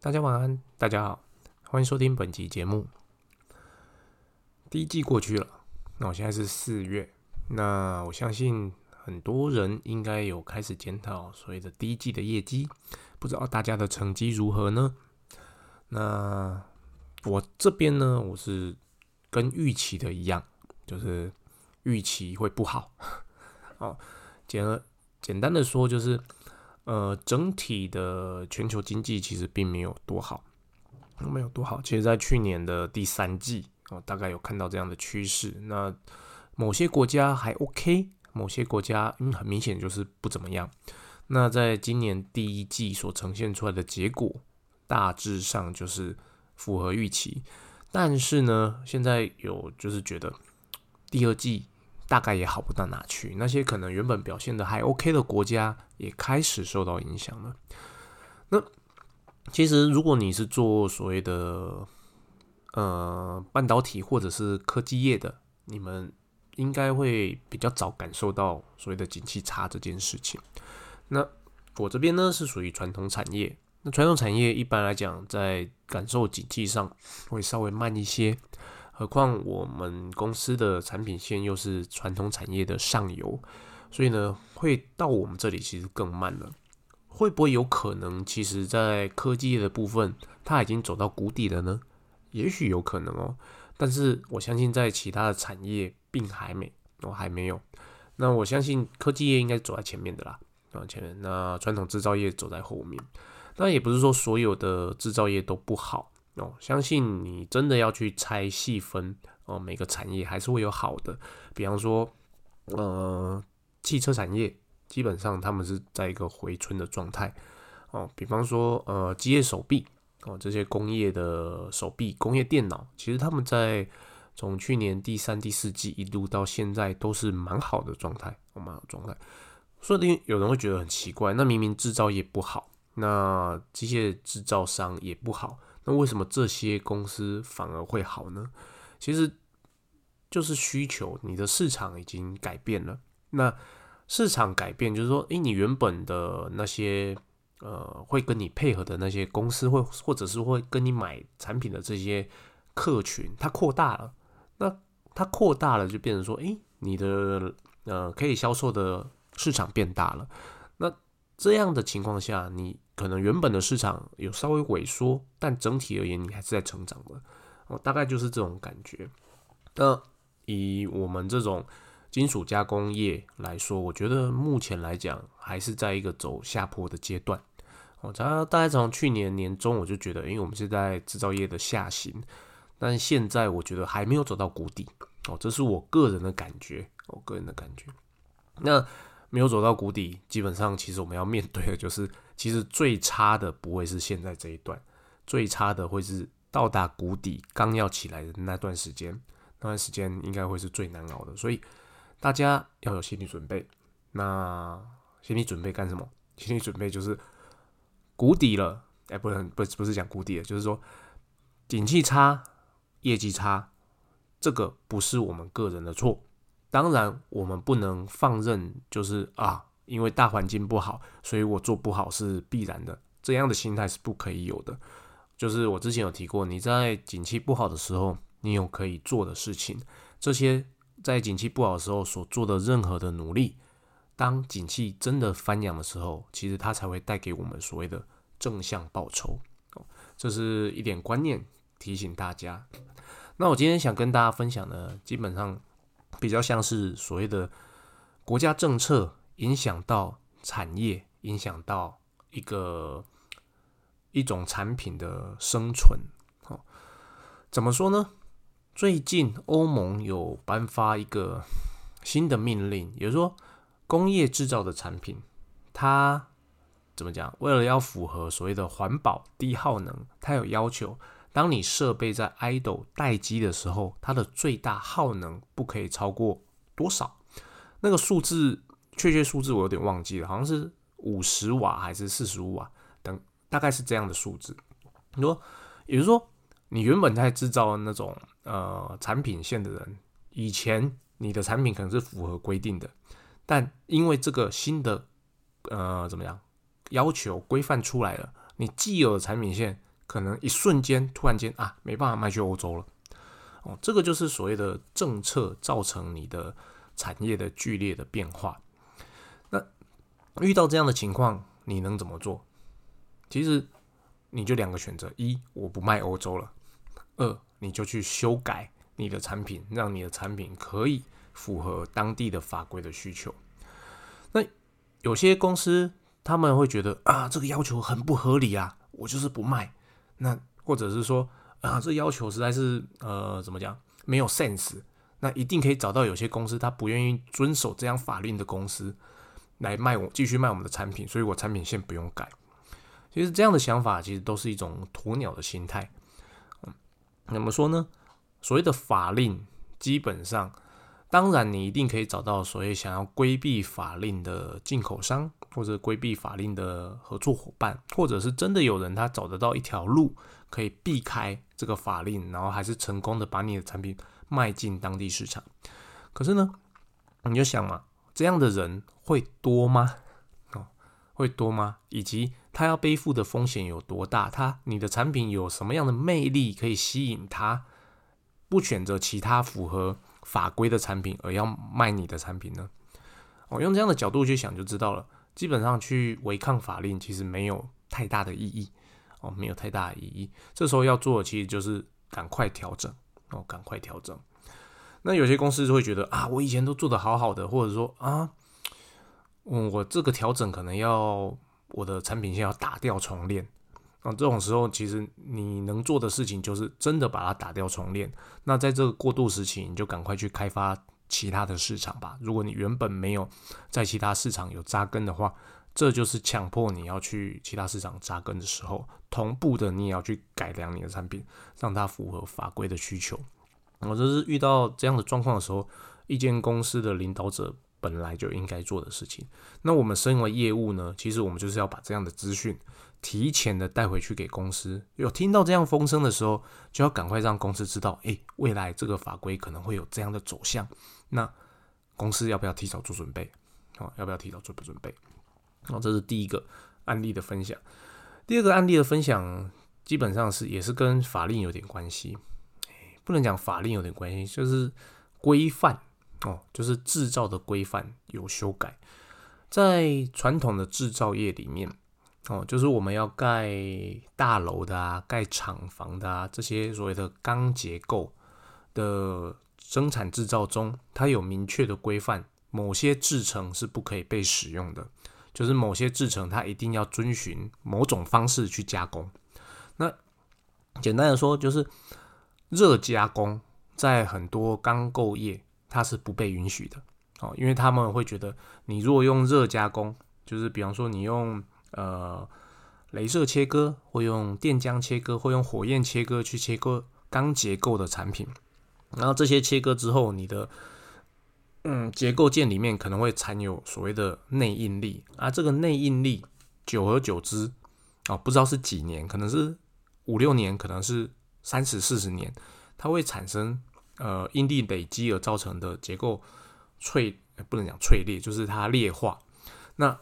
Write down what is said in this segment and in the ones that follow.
大家晚安，大家好，欢迎收听本集节目。第一季过去了，那我现在是四月，那我相信很多人应该有开始检讨所谓的第一季的业绩，不知道大家的成绩如何呢？那我这边呢，我是跟预期的一样，就是预期会不好。哦，简而简单的说就是。呃，整体的全球经济其实并没有多好，没有多好。其实，在去年的第三季，哦，大概有看到这样的趋势。那某些国家还 OK，某些国家嗯，很明显就是不怎么样。那在今年第一季所呈现出来的结果，大致上就是符合预期。但是呢，现在有就是觉得第二季。大概也好不到哪去，那些可能原本表现的还 OK 的国家也开始受到影响了。那其实如果你是做所谓的呃半导体或者是科技业的，你们应该会比较早感受到所谓的景气差这件事情。那我这边呢是属于传统产业，那传统产业一般来讲在感受景气上会稍微慢一些。何况我们公司的产品线又是传统产业的上游，所以呢，会到我们这里其实更慢了。会不会有可能，其实在科技业的部分，它已经走到谷底了呢？也许有可能哦。但是我相信，在其他的产业并还没，我还没有。那我相信科技业应该走在前面的啦，啊前面。那传统制造业走在后面。那也不是说所有的制造业都不好。哦，相信你真的要去拆细分哦，每个产业还是会有好的。比方说，呃，汽车产业基本上他们是在一个回春的状态哦。比方说，呃，机械手臂哦，这些工业的手臂、工业电脑，其实他们在从去年第三、第四季一路到现在都是蛮好的状态，哦蛮好状态。说不定有人会觉得很奇怪，那明明制造业不好，那机械制造商也不好。那为什么这些公司反而会好呢？其实就是需求，你的市场已经改变了。那市场改变，就是说，诶，你原本的那些呃，会跟你配合的那些公司，会或者是会跟你买产品的这些客群，它扩大了。那它扩大了，就变成说，诶，你的呃可以销售的市场变大了。那这样的情况下，你。可能原本的市场有稍微萎缩，但整体而言你还是在成长的哦，大概就是这种感觉。那以我们这种金属加工业来说，我觉得目前来讲还是在一个走下坡的阶段哦。它大概从去年年中我就觉得，因为我们是在制造业的下行，但现在我觉得还没有走到谷底哦，这是我个人的感觉，我个人的感觉。那没有走到谷底，基本上其实我们要面对的就是。其实最差的不会是现在这一段，最差的会是到达谷底刚要起来的那段时间，那段时间应该会是最难熬的，所以大家要有心理准备。那心理准备干什么？心理准备就是谷底了，哎，不能不不是讲谷底了，就是说景气差、业绩差，这个不是我们个人的错，当然我们不能放任，就是啊。因为大环境不好，所以我做不好是必然的。这样的心态是不可以有的。就是我之前有提过，你在景气不好的时候，你有可以做的事情。这些在景气不好的时候所做的任何的努力，当景气真的翻扬的时候，其实它才会带给我们所谓的正向报酬。这是一点观念提醒大家。那我今天想跟大家分享的，基本上比较像是所谓的国家政策。影响到产业，影响到一个一种产品的生存。哦，怎么说呢？最近欧盟有颁发一个新的命令，也就是说，工业制造的产品，它怎么讲？为了要符合所谓的环保、低耗能，它有要求，当你设备在 idle 待机的时候，它的最大耗能不可以超过多少？那个数字。确切数字我有点忘记了，好像是五十瓦还是四十五瓦等，大概是这样的数字。你说，也就是说，你原本在制造那种呃产品线的人，以前你的产品可能是符合规定的，但因为这个新的呃怎么样要求规范出来了，你既有的产品线可能一瞬间突然间啊，没办法卖去欧洲了。哦，这个就是所谓的政策造成你的产业的剧烈的变化。遇到这样的情况，你能怎么做？其实你就两个选择：一，我不卖欧洲了；二，你就去修改你的产品，让你的产品可以符合当地的法规的需求。那有些公司他们会觉得啊，这个要求很不合理啊，我就是不卖。那或者是说。啊，这要求实在是呃，怎么讲，没有 sense。那一定可以找到有些公司，他不愿意遵守这样法令的公司来卖我继续卖我们的产品，所以我产品线不用改。其实这样的想法其实都是一种鸵鸟的心态。嗯，怎么说呢？所谓的法令，基本上，当然你一定可以找到所谓想要规避法令的进口商，或者规避法令的合作伙伴，或者是真的有人他找得到一条路。可以避开这个法令，然后还是成功的把你的产品卖进当地市场。可是呢，你就想嘛，这样的人会多吗？哦，会多吗？以及他要背负的风险有多大？他你的产品有什么样的魅力可以吸引他不选择其他符合法规的产品，而要卖你的产品呢？哦，用这样的角度去想就知道了。基本上去违抗法令，其实没有太大的意义。哦，没有太大的意义。这时候要做的其实就是赶快调整哦，赶快调整。那有些公司就会觉得啊，我以前都做得好好的，或者说啊，嗯，我这个调整可能要我的产品线要打掉重练啊。这种时候，其实你能做的事情就是真的把它打掉重练。那在这个过渡时期，你就赶快去开发其他的市场吧。如果你原本没有在其他市场有扎根的话。这就是强迫你要去其他市场扎根的时候，同步的你也要去改良你的产品，让它符合法规的需求。我这是遇到这样的状况的时候，一间公司的领导者本来就应该做的事情。那我们身为业务呢，其实我们就是要把这样的资讯提前的带回去给公司。有听到这样风声的时候，就要赶快让公司知道，诶，未来这个法规可能会有这样的走向。那公司要不要提早做准备？哦，要不要提早做准备？哦，这是第一个案例的分享。第二个案例的分享，基本上是也是跟法令有点关系，不能讲法令有点关系，就是规范哦，就是制造的规范有修改。在传统的制造业里面，哦，就是我们要盖大楼的啊，盖厂房的啊，这些所谓的钢结构的生产制造中，它有明确的规范，某些制成是不可以被使用的。就是某些制成，它一定要遵循某种方式去加工。那简单的说，就是热加工在很多钢构业它是不被允许的哦，因为他们会觉得，你如果用热加工，就是比方说你用呃镭射切割，或用电浆切割，或用火焰切割去切割钢结构的产品，然后这些切割之后，你的嗯，结构件里面可能会残有所谓的内应力啊，这个内应力久而久之啊，不知道是几年，可能是五六年，可能是三十四十年，它会产生呃应力累积而造成的结构脆，不能讲脆裂，就是它裂化。那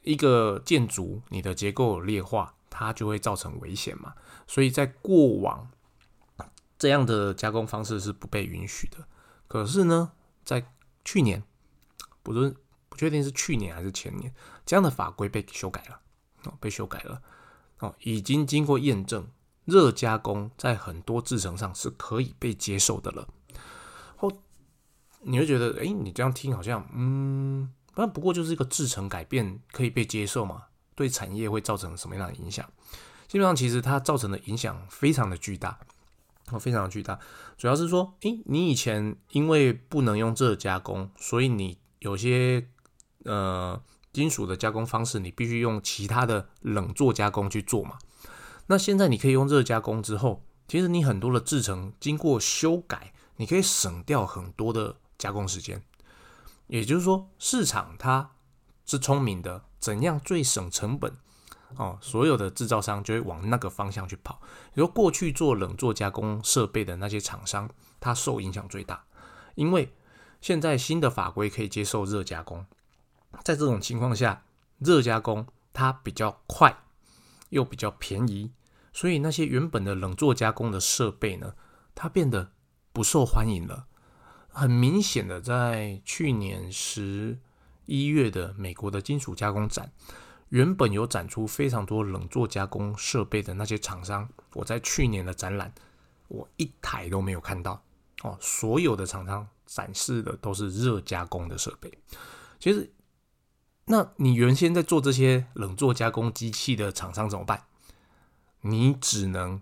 一个建筑你的结构裂化，它就会造成危险嘛。所以在过往这样的加工方式是不被允许的。可是呢，在去年，不是不确定是去年还是前年，这样的法规被修改了哦，被修改了哦，已经经过验证，热加工在很多制成上是可以被接受的了。后你会觉得，哎，你这样听好像，嗯，那不过就是一个制成改变可以被接受嘛？对产业会造成什么样的影响？基本上，其实它造成的影响非常的巨大。哦，非常的巨大，主要是说，诶，你以前因为不能用热加工，所以你有些呃金属的加工方式，你必须用其他的冷做加工去做嘛。那现在你可以用热加工之后，其实你很多的制成经过修改，你可以省掉很多的加工时间。也就是说，市场它是聪明的，怎样最省成本？哦，所有的制造商就会往那个方向去跑。比如过去做冷做加工设备的那些厂商，它受影响最大，因为现在新的法规可以接受热加工。在这种情况下，热加工它比较快，又比较便宜，所以那些原本的冷做加工的设备呢，它变得不受欢迎了。很明显的，在去年十一月的美国的金属加工展，原本有展出非常多冷做加工设备的那些厂商，我在去年的展览，我一台都没有看到哦。所有的厂商展示的都是热加工的设备。其实，那你原先在做这些冷做加工机器的厂商怎么办？你只能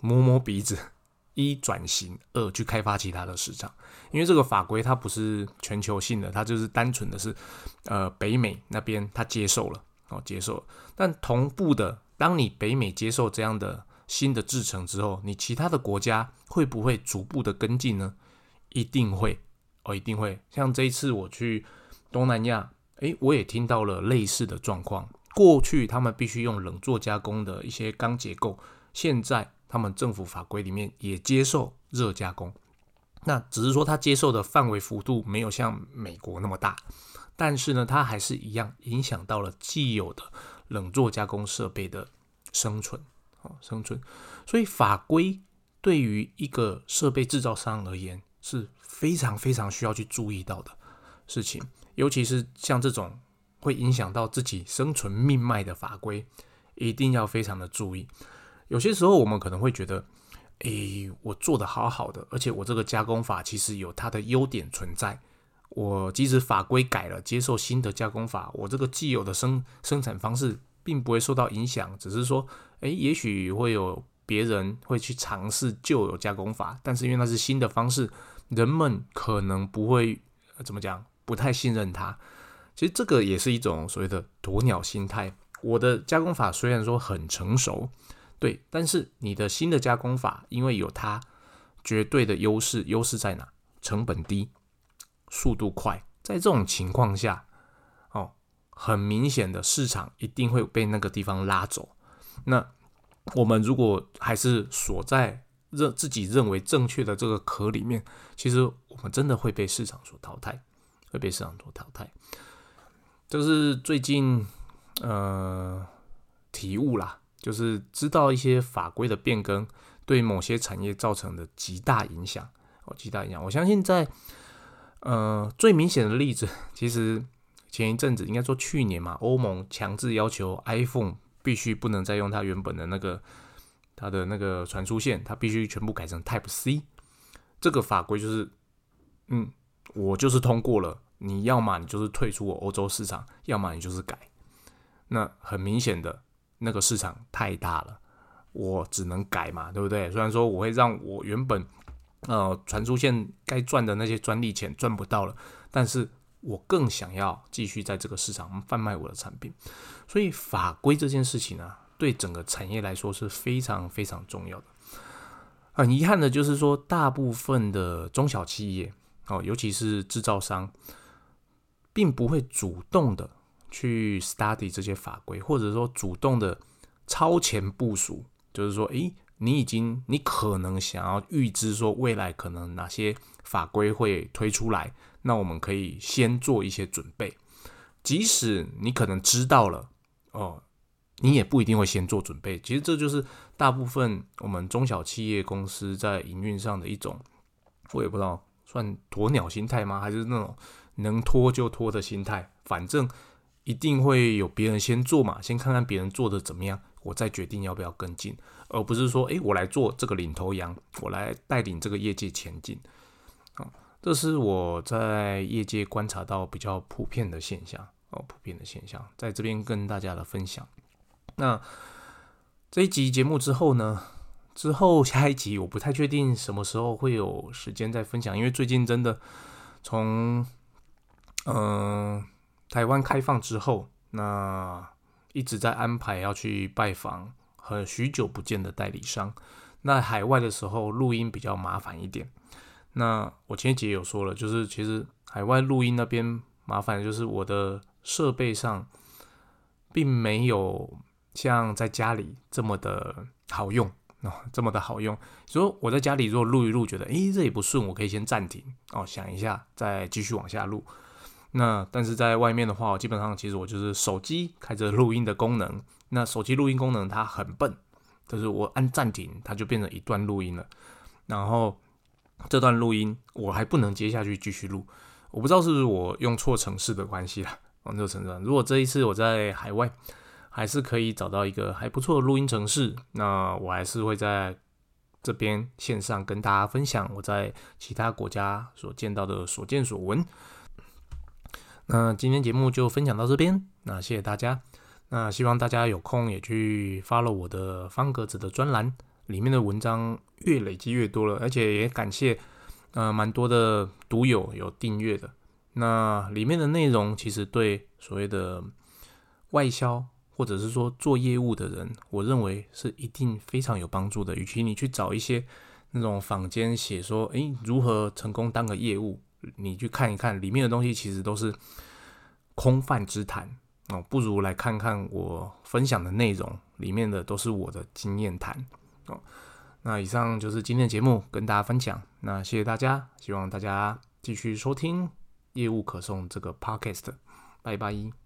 摸摸鼻子，一转型，二去开发其他的市场。因为这个法规它不是全球性的，它就是单纯的是，呃，北美那边它接受了哦，接受了。但同步的，当你北美接受这样的新的制程之后，你其他的国家会不会逐步的跟进呢？一定会哦，一定会。像这一次我去东南亚，诶，我也听到了类似的状况。过去他们必须用冷做加工的一些钢结构，现在他们政府法规里面也接受热加工。那只是说它接受的范围幅度没有像美国那么大，但是呢，它还是一样影响到了既有的冷做加工设备的生存，哦，生存。所以法规对于一个设备制造商而言是非常非常需要去注意到的事情，尤其是像这种会影响到自己生存命脉的法规，一定要非常的注意。有些时候我们可能会觉得。诶，我做的好好的，而且我这个加工法其实有它的优点存在。我即使法规改了，接受新的加工法，我这个既有的生生产方式并不会受到影响。只是说，诶，也许会有别人会去尝试旧有加工法，但是因为那是新的方式，人们可能不会怎么讲，不太信任它。其实这个也是一种所谓的鸵鸟心态。我的加工法虽然说很成熟。对，但是你的新的加工法，因为有它绝对的优势，优势在哪？成本低，速度快。在这种情况下，哦，很明显的市场一定会被那个地方拉走。那我们如果还是锁在认自己认为正确的这个壳里面，其实我们真的会被市场所淘汰，会被市场所淘汰。就是最近呃体悟啦。就是知道一些法规的变更对某些产业造成的极大影响哦，极大影响。我相信在呃最明显的例子，其实前一阵子应该说去年嘛，欧盟强制要求 iPhone 必须不能再用它原本的那个它的那个传输线，它必须全部改成 Type C。这个法规就是，嗯，我就是通过了，你要么你就是退出我欧洲市场，要么你就是改。那很明显的。那个市场太大了，我只能改嘛，对不对？虽然说我会让我原本呃传输线该赚的那些专利钱赚不到了，但是我更想要继续在这个市场贩卖我的产品。所以法规这件事情呢，对整个产业来说是非常非常重要的。很遗憾的就是说，大部分的中小企业哦，尤其是制造商，并不会主动的。去 study 这些法规，或者说主动的超前部署，就是说，诶，你已经，你可能想要预知说未来可能哪些法规会推出来，那我们可以先做一些准备。即使你可能知道了，哦，你也不一定会先做准备。其实这就是大部分我们中小企业公司在营运上的一种，我也不知道算鸵鸟心态吗？还是那种能拖就拖的心态？反正。一定会有别人先做嘛，先看看别人做的怎么样，我再决定要不要跟进，而不是说，诶，我来做这个领头羊，我来带领这个业界前进。啊，这是我在业界观察到比较普遍的现象哦，普遍的现象，在这边跟大家的分享。那这一集节目之后呢，之后下一集我不太确定什么时候会有时间再分享，因为最近真的从嗯。台湾开放之后，那一直在安排要去拜访和许久不见的代理商。那海外的时候录音比较麻烦一点。那我前几节有说了，就是其实海外录音那边麻烦就是我的设备上并没有像在家里这么的好用哦，这么的好用。所以我在家里如果录一录，觉得诶这也不顺，我可以先暂停哦，想一下再继续往下录。那但是在外面的话，我基本上其实我就是手机开着录音的功能。那手机录音功能它很笨，就是我按暂停，它就变成一段录音了。然后这段录音我还不能接下去继续录，我不知道是不是我用错城市的关系啦。往这个城市，如果这一次我在海外还是可以找到一个还不错的录音城市，那我还是会在这边线上跟大家分享我在其他国家所见到的所见所闻。那今天节目就分享到这边，那谢谢大家。那希望大家有空也去发了我的方格子的专栏，里面的文章越累积越多了，而且也感谢呃蛮多的读友有订阅的。那里面的内容其实对所谓的外销或者是说做业务的人，我认为是一定非常有帮助的。与其你去找一些那种坊间写说，诶如何成功当个业务，你去看一看里面的东西，其实都是空泛之谈哦。不如来看看我分享的内容，里面的都是我的经验谈哦。那以上就是今天的节目，跟大家分享。那谢谢大家，希望大家继续收听。业务可送这个 podcast，拜拜。